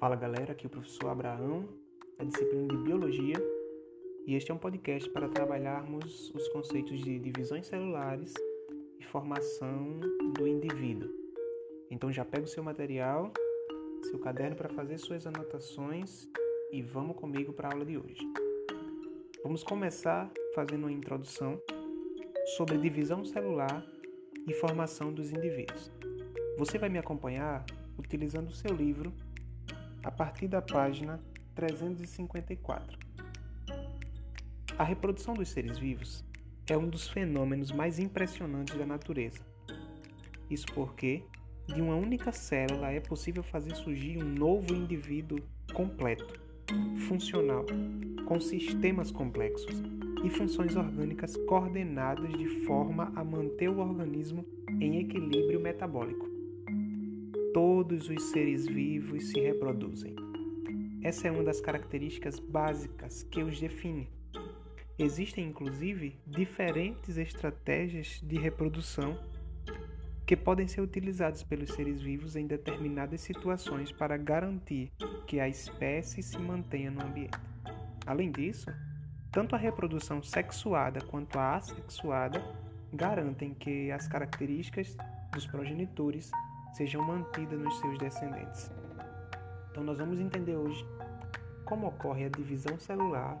Fala galera, aqui é o professor Abraão, da disciplina de Biologia, e este é um podcast para trabalharmos os conceitos de divisões celulares e formação do indivíduo. Então já pega o seu material, seu caderno para fazer suas anotações e vamos comigo para a aula de hoje. Vamos começar fazendo uma introdução sobre divisão celular e formação dos indivíduos. Você vai me acompanhar utilizando o seu livro a partir da página 354. A reprodução dos seres vivos é um dos fenômenos mais impressionantes da natureza. Isso porque, de uma única célula, é possível fazer surgir um novo indivíduo completo, funcional, com sistemas complexos e funções orgânicas coordenadas de forma a manter o organismo em equilíbrio metabólico todos os seres vivos se reproduzem. Essa é uma das características básicas que os define. Existem, inclusive, diferentes estratégias de reprodução que podem ser utilizadas pelos seres vivos em determinadas situações para garantir que a espécie se mantenha no ambiente. Além disso, tanto a reprodução sexuada quanto a assexuada garantem que as características dos progenitores sejam mantidas nos seus descendentes. Então, nós vamos entender hoje como ocorre a divisão celular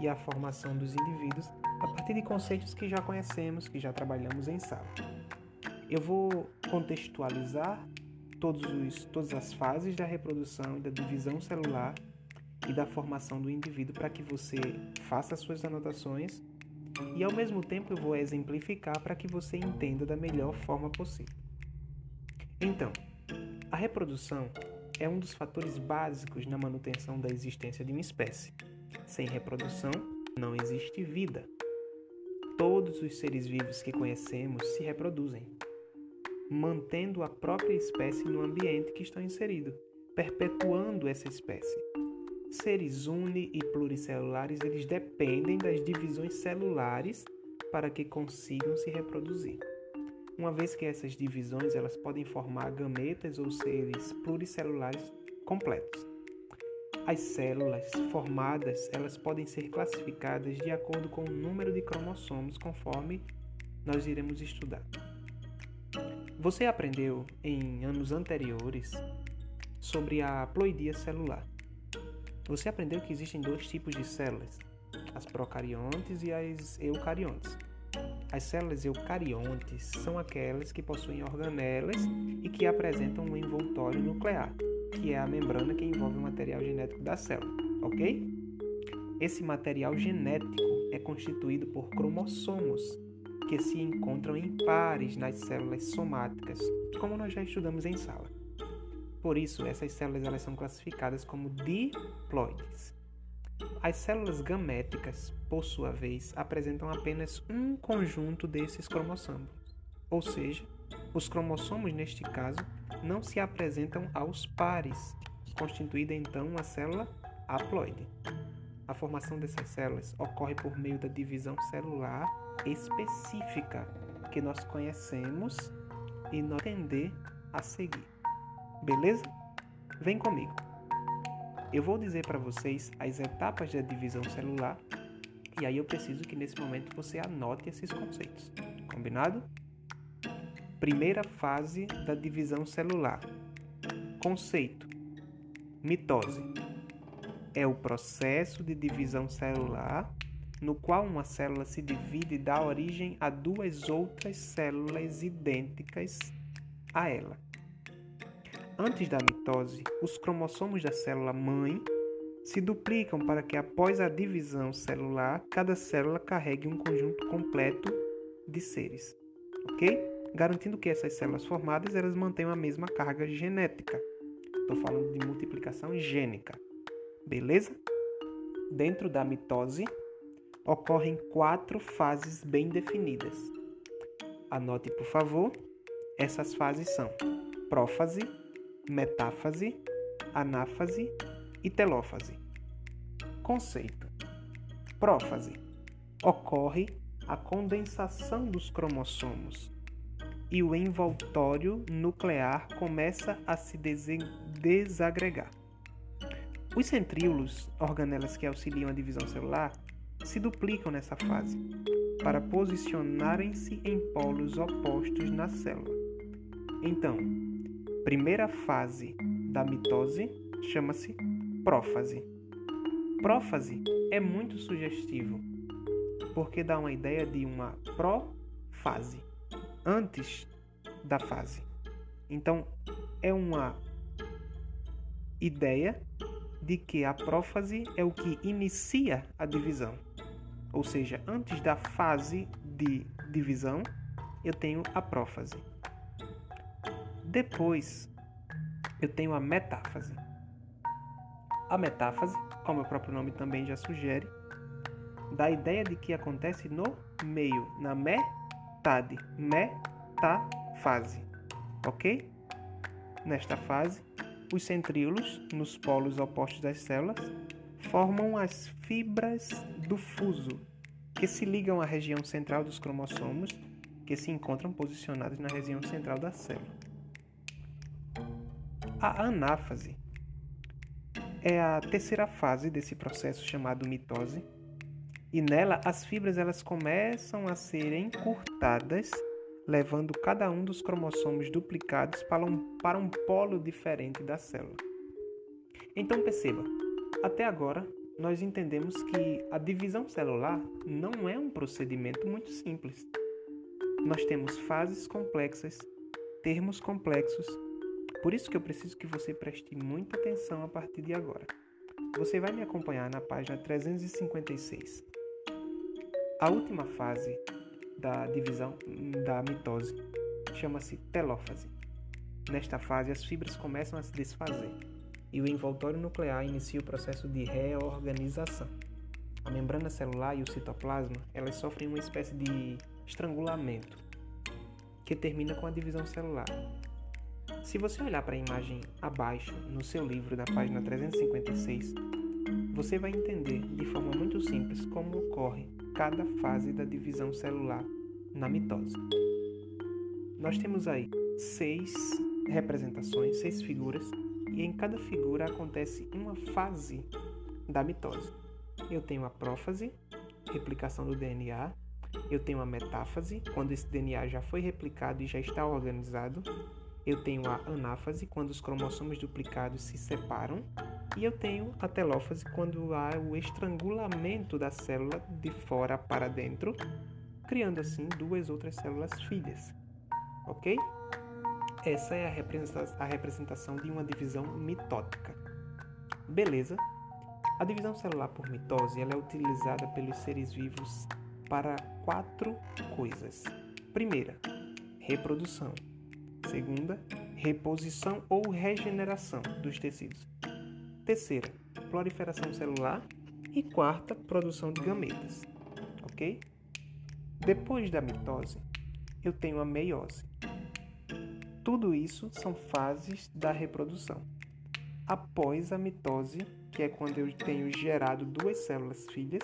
e a formação dos indivíduos a partir de conceitos que já conhecemos, que já trabalhamos em sala. Eu vou contextualizar os, todas as fases da reprodução e da divisão celular e da formação do indivíduo para que você faça suas anotações e ao mesmo tempo eu vou exemplificar para que você entenda da melhor forma possível. Então, a reprodução é um dos fatores básicos na manutenção da existência de uma espécie. Sem reprodução, não existe vida. Todos os seres vivos que conhecemos se reproduzem, mantendo a própria espécie no ambiente que estão inseridos, perpetuando essa espécie. Seres uni e pluricelulares, eles dependem das divisões celulares para que consigam se reproduzir uma vez que essas divisões elas podem formar gametas ou seres pluricelulares completos. As células formadas elas podem ser classificadas de acordo com o número de cromossomos, conforme nós iremos estudar. Você aprendeu em anos anteriores sobre a ploidia celular. Você aprendeu que existem dois tipos de células, as procariontes e as eucariontes. As células eucariontes são aquelas que possuem organelas e que apresentam um envoltório nuclear, que é a membrana que envolve o material genético da célula, ok? Esse material genético é constituído por cromossomos, que se encontram em pares nas células somáticas, como nós já estudamos em sala. Por isso, essas células elas são classificadas como diploides. As células gaméticas, por sua vez, apresentam apenas um conjunto desses cromossomos, ou seja, os cromossomos, neste caso, não se apresentam aos pares, constituída então uma célula haploide. A formação dessas células ocorre por meio da divisão celular específica que nós conhecemos e nós entender a seguir. Beleza? Vem comigo. Eu vou dizer para vocês as etapas da divisão celular e aí eu preciso que nesse momento você anote esses conceitos. Combinado? Primeira fase da divisão celular. Conceito: mitose. É o processo de divisão celular no qual uma célula se divide e dá origem a duas outras células idênticas a ela. Antes da mitose, os cromossomos da célula mãe se duplicam para que após a divisão celular, cada célula carregue um conjunto completo de seres, ok? Garantindo que essas células formadas elas mantenham a mesma carga genética. Estou falando de multiplicação gênica, beleza? Dentro da mitose ocorrem quatro fases bem definidas. Anote, por favor. Essas fases são prófase, metáfase, anáfase e telófase. Conceito: prófase ocorre a condensação dos cromossomos e o envoltório nuclear começa a se desagregar. Os centríolos, organelas que auxiliam a divisão celular, se duplicam nessa fase para posicionarem-se em polos opostos na célula. Então, primeira fase da mitose chama-se prófase. Prófase é muito sugestivo, porque dá uma ideia de uma pró-fase, antes da fase. Então, é uma ideia de que a prófase é o que inicia a divisão. Ou seja, antes da fase de divisão, eu tenho a prófase. Depois, eu tenho a metáfase. A metáfase, como o próprio nome também já sugere, dá a ideia de que acontece no meio, na metade, metafase, ok? Nesta fase, os centríolos, nos polos opostos das células, formam as fibras do fuso, que se ligam à região central dos cromossomos, que se encontram posicionados na região central da célula. A anáfase é a terceira fase desse processo chamado mitose, e nela as fibras elas começam a ser encurtadas levando cada um dos cromossomos duplicados para um, para um polo diferente da célula. Então perceba, até agora nós entendemos que a divisão celular não é um procedimento muito simples. Nós temos fases complexas, termos complexos, por isso que eu preciso que você preste muita atenção a partir de agora. Você vai me acompanhar na página 356. A última fase da divisão da mitose. Chama-se telófase. Nesta fase, as fibras começam a se desfazer e o envoltório nuclear inicia o processo de reorganização. A membrana celular e o citoplasma elas sofrem uma espécie de estrangulamento que termina com a divisão celular. Se você olhar para a imagem abaixo no seu livro da página 356, você vai entender de forma muito simples como ocorre cada fase da divisão celular na mitose. Nós temos aí seis representações, seis figuras, e em cada figura acontece uma fase da mitose. Eu tenho a prófase, replicação do DNA, eu tenho a metáfase, quando esse DNA já foi replicado e já está organizado. Eu tenho a anáfase, quando os cromossomos duplicados se separam. E eu tenho a telófase quando há o estrangulamento da célula de fora para dentro, criando assim duas outras células filhas. Ok? Essa é a representação de uma divisão mitótica. Beleza? A divisão celular por mitose ela é utilizada pelos seres vivos para quatro coisas. Primeira, reprodução. Segunda, reposição ou regeneração dos tecidos. Terceira, proliferação celular. E quarta, produção de gametas. Ok? Depois da mitose, eu tenho a meiose. Tudo isso são fases da reprodução. Após a mitose, que é quando eu tenho gerado duas células filhas,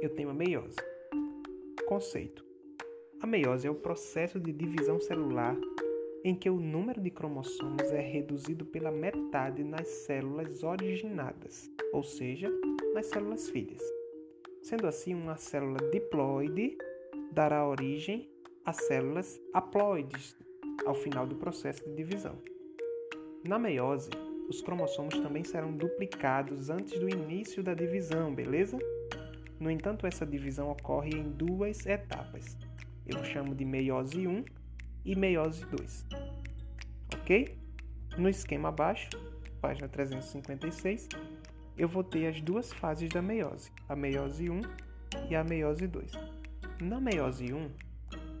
eu tenho a meiose. Conceito: A meiose é o processo de divisão celular em que o número de cromossomos é reduzido pela metade nas células originadas, ou seja, nas células filhas. Sendo assim, uma célula diploide dará origem a células haploides ao final do processo de divisão. Na meiose, os cromossomos também serão duplicados antes do início da divisão, beleza? No entanto, essa divisão ocorre em duas etapas. Eu chamo de meiose 1 e meiose 2. Ok? No esquema abaixo, página 356, eu vou ter as duas fases da meiose, a meiose 1 e a meiose 2. Na meiose 1,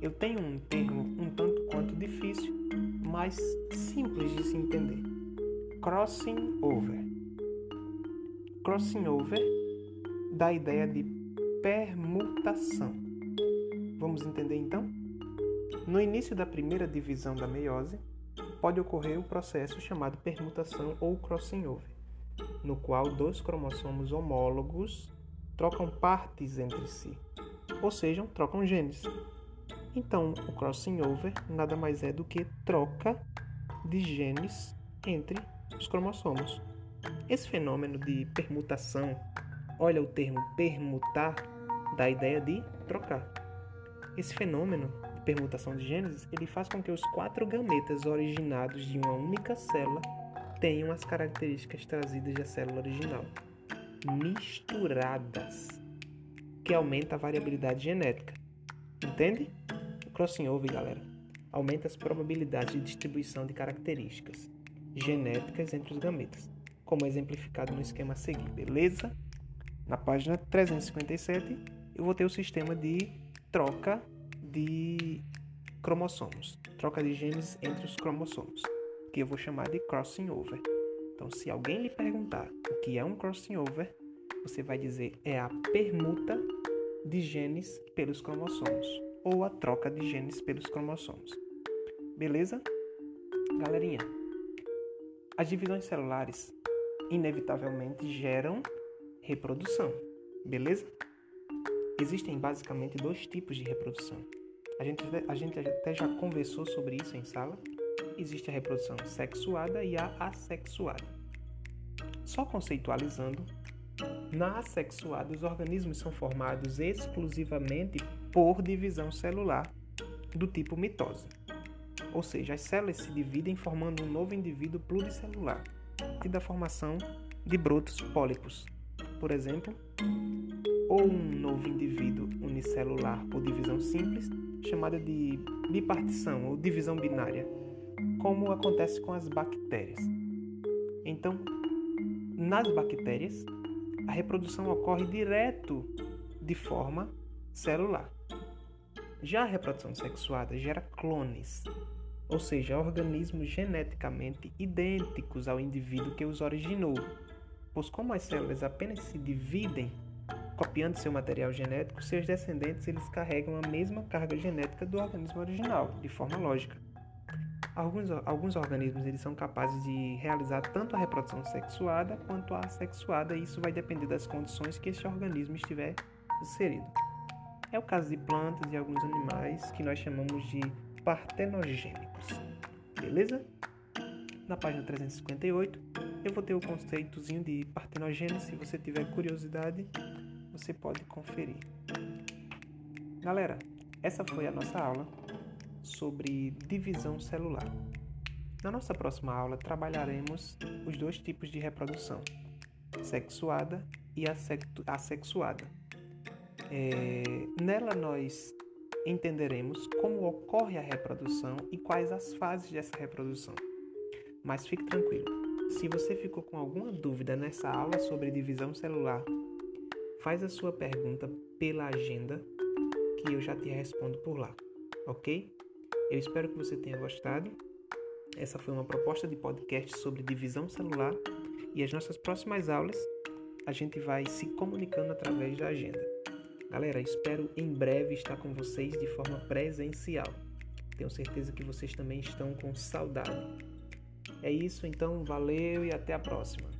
eu tenho um termo um tanto quanto difícil, mas simples de se entender. Crossing over. Crossing over dá a ideia de permutação. Vamos entender então? No início da primeira divisão da meiose, pode ocorrer o processo chamado permutação ou crossing over, no qual dois cromossomos homólogos trocam partes entre si, ou seja, trocam genes. Então, o crossing over nada mais é do que troca de genes entre os cromossomos. Esse fenômeno de permutação, olha o termo permutar, dá a ideia de trocar. Esse fenômeno permutação de genes, ele faz com que os quatro gametas originados de uma única célula tenham as características trazidas da célula original, misturadas, que aumenta a variabilidade genética. Entende? Crossing over, galera, aumenta as probabilidades de distribuição de características genéticas entre os gametas, como exemplificado no esquema a seguir, beleza? Na página 357, eu vou ter o sistema de troca de cromossomos, troca de genes entre os cromossomos, que eu vou chamar de crossing over. Então, se alguém lhe perguntar o que é um crossing over, você vai dizer é a permuta de genes pelos cromossomos ou a troca de genes pelos cromossomos. Beleza? Galerinha, as divisões celulares inevitavelmente geram reprodução, beleza? Existem basicamente dois tipos de reprodução. A gente, a gente até já conversou sobre isso em sala. Existe a reprodução sexuada e a assexuada. Só conceitualizando, na assexuada os organismos são formados exclusivamente por divisão celular do tipo mitose. Ou seja, as células se dividem formando um novo indivíduo pluricelular e da formação de brotos pólicos, por exemplo, ou um novo indivíduo unicelular por divisão simples, chamada de bipartição ou divisão binária, como acontece com as bactérias. Então, nas bactérias, a reprodução ocorre direto de forma celular. Já a reprodução sexuada gera clones, ou seja, organismos geneticamente idênticos ao indivíduo que os originou, pois como as células apenas se dividem copiando seu material genético, seus descendentes eles carregam a mesma carga genética do organismo original, de forma lógica. Alguns, alguns organismos eles são capazes de realizar tanto a reprodução sexuada quanto a assexuada, e isso vai depender das condições que esse organismo estiver inserido. É o caso de plantas e alguns animais que nós chamamos de partenogênicos. Beleza? Na página 358, eu vou ter o conceitozinho de partenogênese. Se você tiver curiosidade, você pode conferir. Galera, essa foi a nossa aula sobre divisão celular. Na nossa próxima aula, trabalharemos os dois tipos de reprodução, sexuada e assexuada. É, nela, nós entenderemos como ocorre a reprodução e quais as fases dessa reprodução. Mas fique tranquilo, se você ficou com alguma dúvida nessa aula sobre divisão celular, faz a sua pergunta pela agenda que eu já te respondo por lá, ok? Eu espero que você tenha gostado. Essa foi uma proposta de podcast sobre divisão celular e as nossas próximas aulas a gente vai se comunicando através da agenda. Galera, espero em breve estar com vocês de forma presencial. Tenho certeza que vocês também estão com saudade. É isso, então, valeu e até a próxima.